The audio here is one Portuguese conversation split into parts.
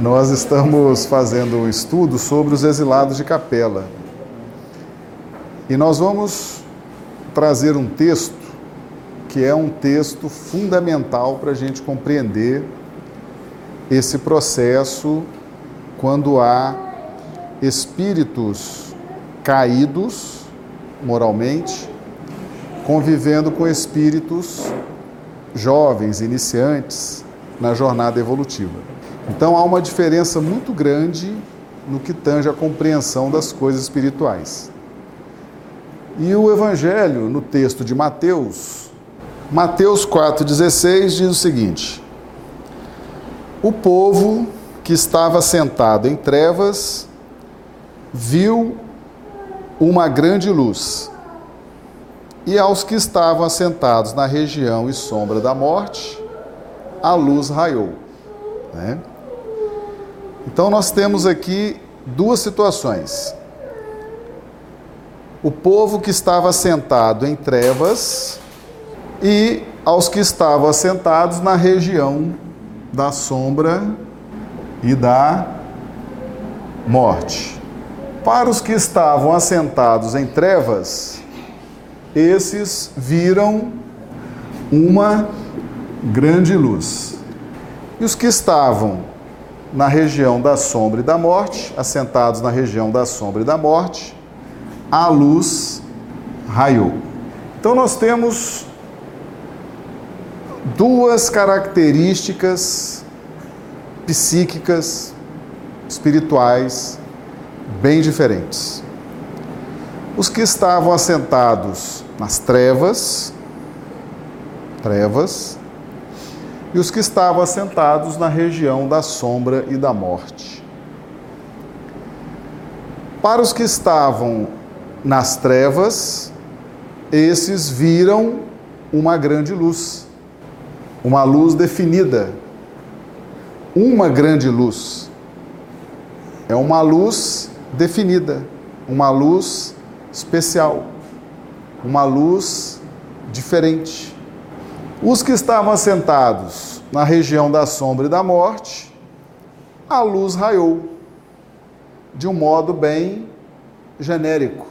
Nós estamos fazendo um estudo sobre os exilados de capela. E nós vamos trazer um texto que é um texto fundamental para a gente compreender esse processo quando há espíritos caídos moralmente convivendo com espíritos jovens, iniciantes na jornada evolutiva. Então há uma diferença muito grande no que tange a compreensão das coisas espirituais. E o Evangelho, no texto de Mateus, Mateus 4,16 diz o seguinte: O povo que estava sentado em trevas viu uma grande luz, e aos que estavam assentados na região e sombra da morte, a luz raiou. Né? Então nós temos aqui duas situações. O povo que estava sentado em trevas e aos que estavam assentados na região da sombra e da morte. Para os que estavam assentados em trevas, esses viram uma grande luz. E os que estavam na região da sombra e da morte, assentados na região da sombra e da morte, a luz raiou. Então nós temos duas características psíquicas, espirituais, bem diferentes. Os que estavam assentados nas trevas, trevas, e os que estavam assentados na região da sombra e da morte. Para os que estavam nas trevas, esses viram uma grande luz, uma luz definida, uma grande luz. É uma luz definida, uma luz especial, uma luz diferente. Os que estavam assentados na região da sombra e da morte, a luz raiou de um modo bem genérico.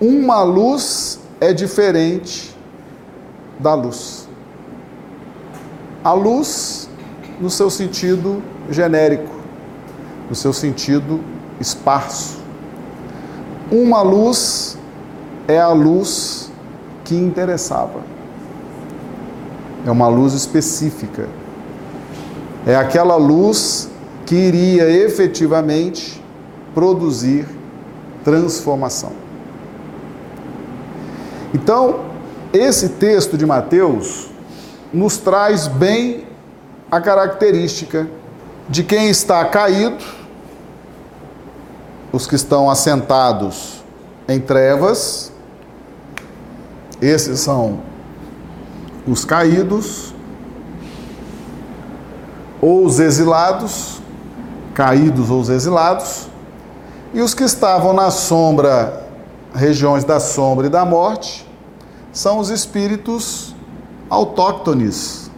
Uma luz é diferente da luz. A luz, no seu sentido genérico, no seu sentido esparso. Uma luz é a luz que interessava. É uma luz específica. É aquela luz que iria efetivamente produzir transformação. Então, esse texto de Mateus nos traz bem a característica de quem está caído, os que estão assentados em trevas, esses são os caídos, ou os exilados, caídos ou os exilados, e os que estavam na sombra, regiões da sombra e da morte, são os espíritos autóctones,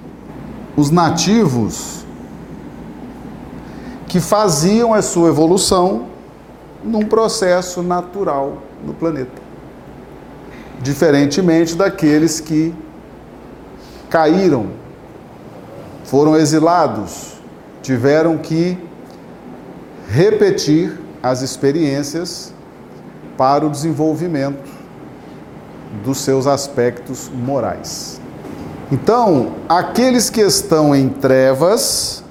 os nativos, que faziam a sua evolução num processo natural no planeta diferentemente daqueles que caíram, foram exilados, tiveram que repetir as experiências para o desenvolvimento dos seus aspectos morais. Então, aqueles que estão em trevas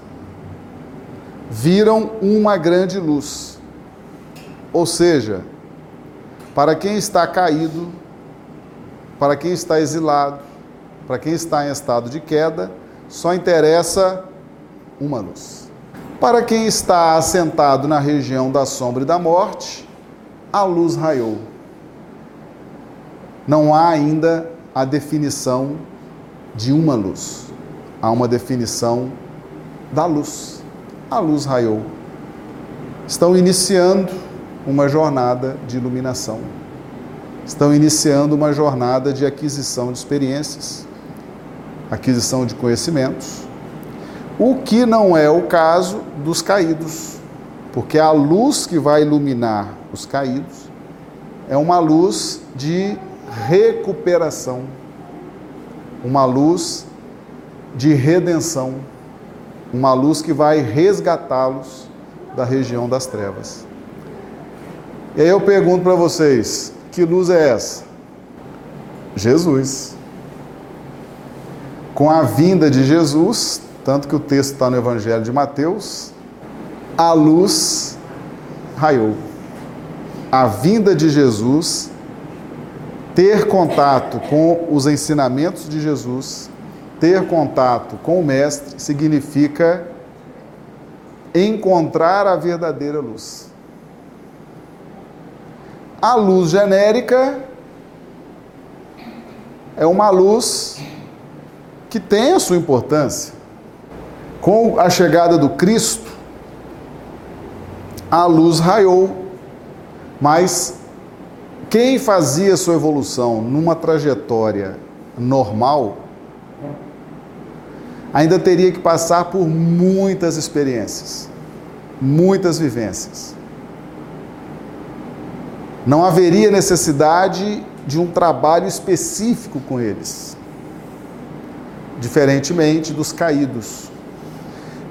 viram uma grande luz. Ou seja, para quem está caído, para quem está exilado, para quem está em estado de queda, só interessa uma luz. Para quem está assentado na região da sombra e da morte, a luz raiou. Não há ainda a definição de uma luz, há uma definição da luz. A luz raiou. Estão iniciando uma jornada de iluminação estão iniciando uma jornada de aquisição de experiências, aquisição de conhecimentos, O que não é o caso dos caídos, porque a luz que vai iluminar os caídos é uma luz de recuperação, uma luz de redenção, uma luz que vai resgatá-los da região das trevas. E aí eu pergunto para vocês: que luz é essa? Jesus. Com a vinda de Jesus, tanto que o texto está no Evangelho de Mateus, a luz raiou. A vinda de Jesus, ter contato com os ensinamentos de Jesus, ter contato com o Mestre, significa encontrar a verdadeira luz. A luz genérica é uma luz que tem a sua importância. Com a chegada do Cristo, a luz raiou, mas quem fazia sua evolução numa trajetória normal ainda teria que passar por muitas experiências, muitas vivências. Não haveria necessidade de um trabalho específico com eles, diferentemente dos caídos.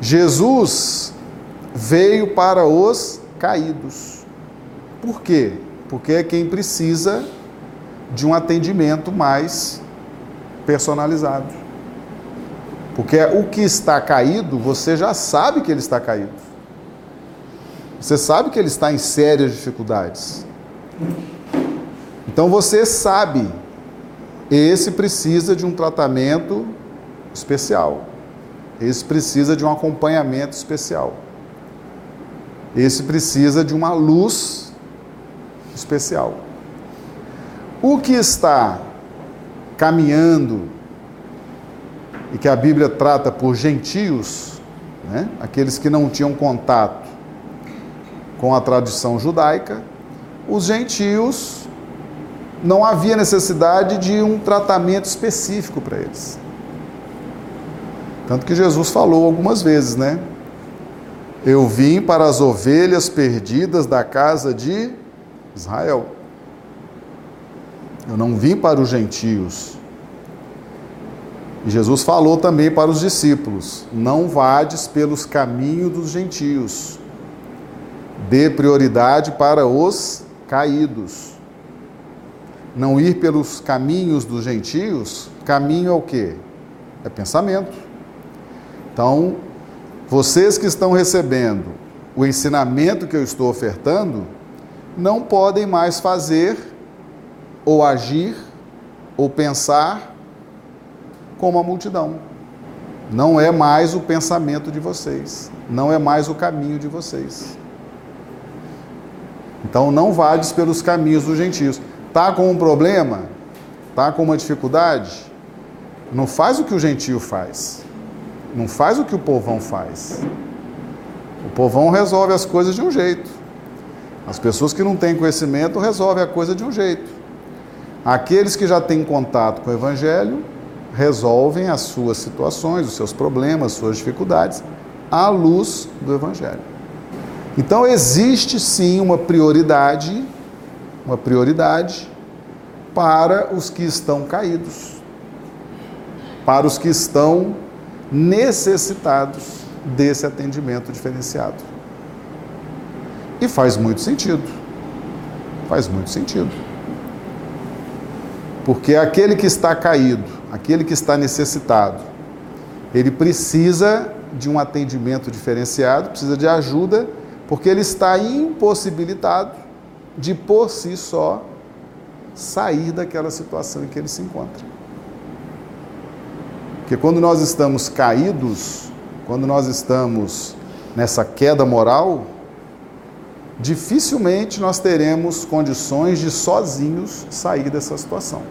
Jesus veio para os caídos. Por quê? Porque é quem precisa de um atendimento mais personalizado. Porque o que está caído, você já sabe que ele está caído. Você sabe que ele está em sérias dificuldades. Então você sabe, esse precisa de um tratamento especial. Esse precisa de um acompanhamento especial. Esse precisa de uma luz especial. O que está caminhando e que a Bíblia trata por gentios, né? aqueles que não tinham contato com a tradição judaica, os gentios não havia necessidade de um tratamento específico para eles. Tanto que Jesus falou algumas vezes, né? Eu vim para as ovelhas perdidas da casa de Israel. Eu não vim para os gentios. E Jesus falou também para os discípulos: Não vades pelos caminhos dos gentios, dê prioridade para os caídos. Não ir pelos caminhos dos gentios, caminho é o que? É pensamento. Então, vocês que estão recebendo o ensinamento que eu estou ofertando, não podem mais fazer ou agir ou pensar como a multidão. Não é mais o pensamento de vocês, não é mais o caminho de vocês. Então não vades pelos caminhos dos gentios. Tá com um problema? Tá com uma dificuldade? Não faz o que o gentio faz. Não faz o que o povão faz. O povão resolve as coisas de um jeito. As pessoas que não têm conhecimento resolvem a coisa de um jeito. Aqueles que já têm contato com o evangelho resolvem as suas situações, os seus problemas, suas dificuldades, à luz do Evangelho. Então existe sim uma prioridade, uma prioridade para os que estão caídos, para os que estão necessitados desse atendimento diferenciado. E faz muito sentido. Faz muito sentido. Porque aquele que está caído, aquele que está necessitado, ele precisa de um atendimento diferenciado, precisa de ajuda, porque ele está impossibilitado de por si só sair daquela situação em que ele se encontra. Porque quando nós estamos caídos, quando nós estamos nessa queda moral, dificilmente nós teremos condições de sozinhos sair dessa situação.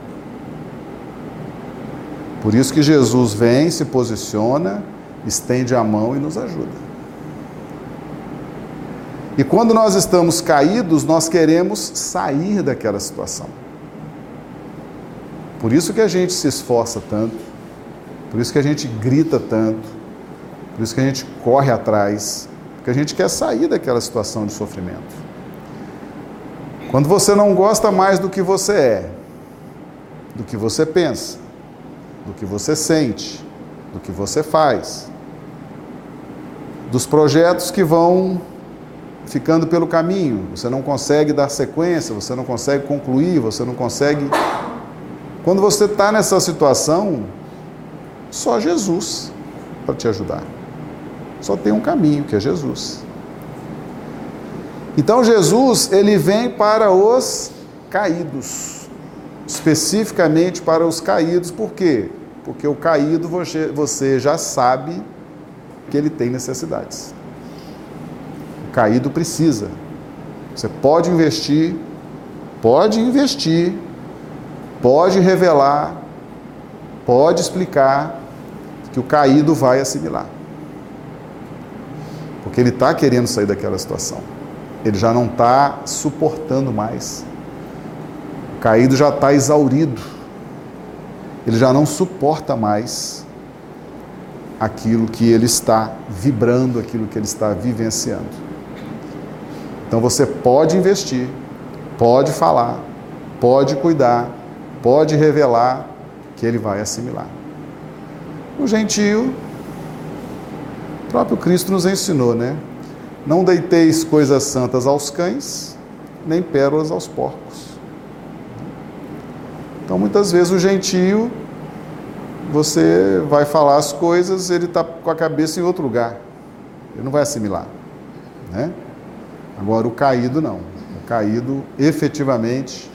Por isso que Jesus vem, se posiciona, estende a mão e nos ajuda. E quando nós estamos caídos, nós queremos sair daquela situação. Por isso que a gente se esforça tanto, por isso que a gente grita tanto, Por isso que a gente corre atrás, porque a gente quer sair daquela situação de sofrimento. Quando você não gosta mais do que você é, do que você pensa, do que você sente, do que você faz, dos projetos que vão ficando pelo caminho, você não consegue dar sequência, você não consegue concluir, você não consegue. Quando você está nessa situação, só Jesus para te ajudar. Só tem um caminho, que é Jesus. Então Jesus, ele vem para os caídos, especificamente para os caídos, por quê? Porque o caído você já sabe que ele tem necessidades. Caído precisa. Você pode investir, pode investir, pode revelar, pode explicar que o caído vai assimilar. Porque ele está querendo sair daquela situação. Ele já não está suportando mais. O caído já está exaurido. Ele já não suporta mais aquilo que ele está vibrando, aquilo que ele está vivenciando. Então você pode investir, pode falar, pode cuidar, pode revelar que ele vai assimilar. O gentio, o próprio Cristo nos ensinou, né? Não deiteis coisas santas aos cães, nem pérolas aos porcos. Então muitas vezes o gentio você vai falar as coisas, ele está com a cabeça em outro lugar. Ele não vai assimilar. Né? Agora, o caído não. O caído, efetivamente,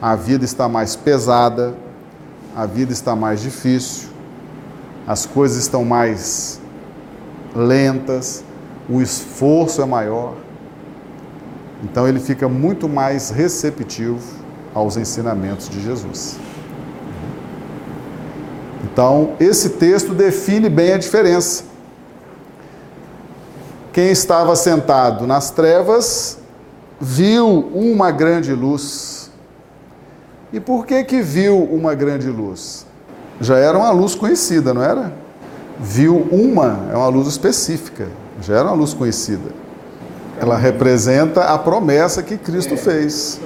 a vida está mais pesada, a vida está mais difícil, as coisas estão mais lentas, o esforço é maior. Então, ele fica muito mais receptivo aos ensinamentos de Jesus. Então, esse texto define bem a diferença. Quem estava sentado nas trevas viu uma grande luz. E por que que viu uma grande luz? Já era uma luz conhecida, não era? Viu uma, é uma luz específica, já era uma luz conhecida. Ela representa a promessa que Cristo fez.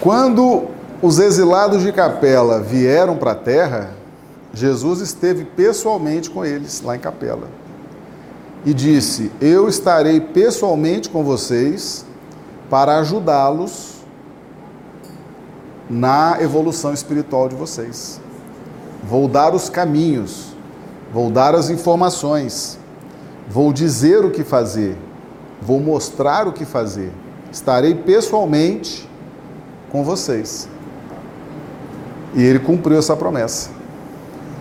Quando os exilados de Capela vieram para a terra, Jesus esteve pessoalmente com eles lá em Capela e disse: Eu estarei pessoalmente com vocês para ajudá-los na evolução espiritual de vocês. Vou dar os caminhos, vou dar as informações, vou dizer o que fazer, vou mostrar o que fazer. Estarei pessoalmente com vocês. E ele cumpriu essa promessa.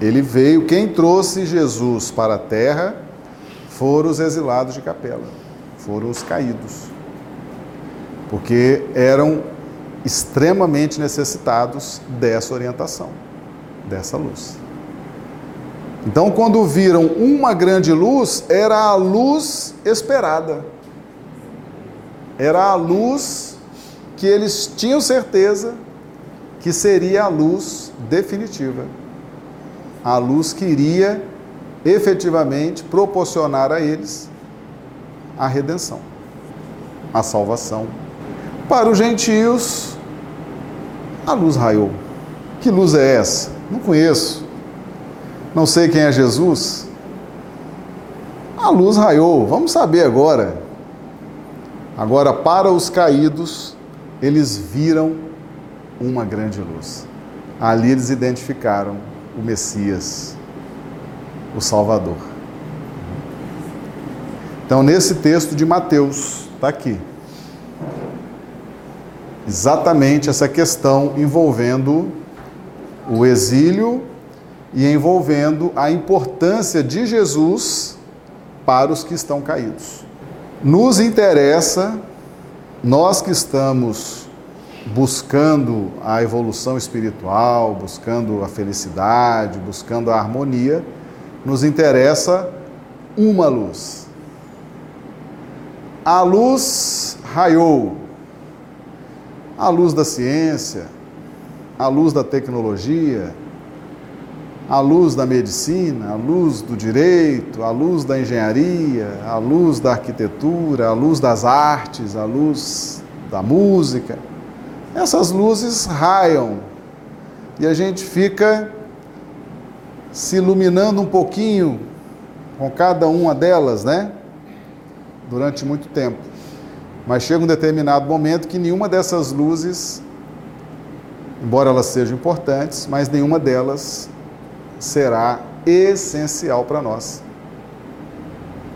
Ele veio, quem trouxe Jesus para a terra foram os exilados de Capela, foram os caídos, porque eram extremamente necessitados dessa orientação, dessa luz. Então, quando viram uma grande luz, era a luz esperada, era a luz que eles tinham certeza que seria a luz definitiva. A luz que iria efetivamente proporcionar a eles a redenção, a salvação. Para os gentios, a luz raiou. Que luz é essa? Não conheço. Não sei quem é Jesus. A luz raiou. Vamos saber agora. Agora, para os caídos, eles viram uma grande luz. Ali eles identificaram o Messias, o Salvador. Então, nesse texto de Mateus, está aqui. Exatamente essa questão envolvendo o exílio e envolvendo a importância de Jesus para os que estão caídos. Nos interessa, nós que estamos buscando a evolução espiritual, buscando a felicidade, buscando a harmonia, nos interessa uma luz. A luz raiou, a luz da ciência, a luz da tecnologia, a luz da medicina, a luz do direito, a luz da engenharia, a luz da arquitetura, a luz das artes, a luz da música. Essas luzes raiam e a gente fica se iluminando um pouquinho com cada uma delas, né? Durante muito tempo. Mas chega um determinado momento que nenhuma dessas luzes, embora elas sejam importantes, mas nenhuma delas será essencial para nós,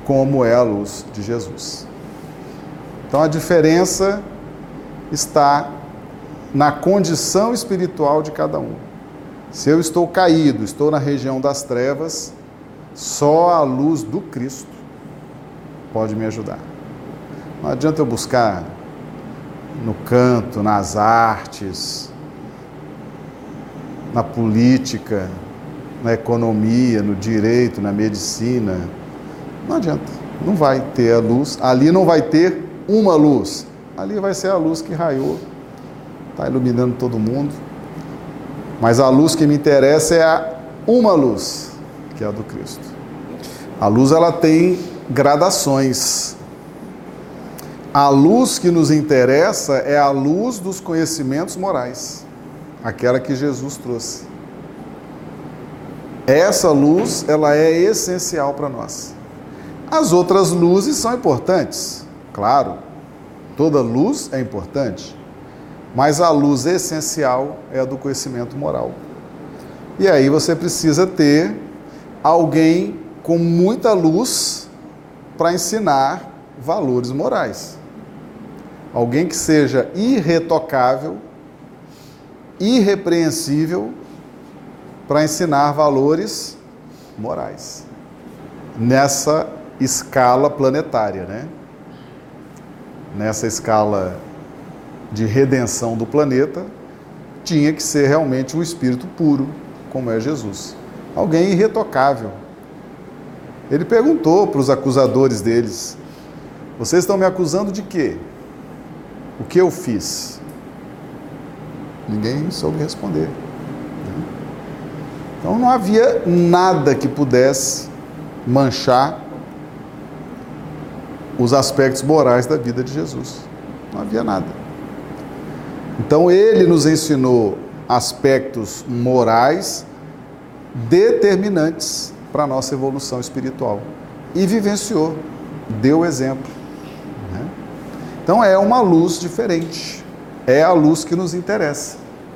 como é a luz de Jesus. Então a diferença está na condição espiritual de cada um. Se eu estou caído, estou na região das trevas, só a luz do Cristo pode me ajudar. Não adianta eu buscar no canto, nas artes, na política, na economia, no direito, na medicina. Não adianta, não vai ter a luz. Ali não vai ter uma luz. Ali vai ser a luz que raiou, está iluminando todo mundo. Mas a luz que me interessa é a uma luz, que é a do Cristo. A luz ela tem gradações. A luz que nos interessa é a luz dos conhecimentos morais, aquela que Jesus trouxe. Essa luz, ela é essencial para nós. As outras luzes são importantes, claro. Toda luz é importante, mas a luz essencial é a do conhecimento moral. E aí você precisa ter alguém com muita luz para ensinar valores morais. Alguém que seja irretocável, irrepreensível para ensinar valores morais nessa escala planetária, né? Nessa escala de redenção do planeta, tinha que ser realmente um espírito puro, como é Jesus. Alguém irretocável. Ele perguntou para os acusadores deles: Vocês estão me acusando de quê? O que eu fiz? Ninguém soube responder. Então não havia nada que pudesse manchar os aspectos morais da vida de Jesus. Não havia nada. Então ele nos ensinou aspectos morais determinantes para a nossa evolução espiritual e vivenciou, deu exemplo. Né? Então é uma luz diferente, é a luz que nos interessa.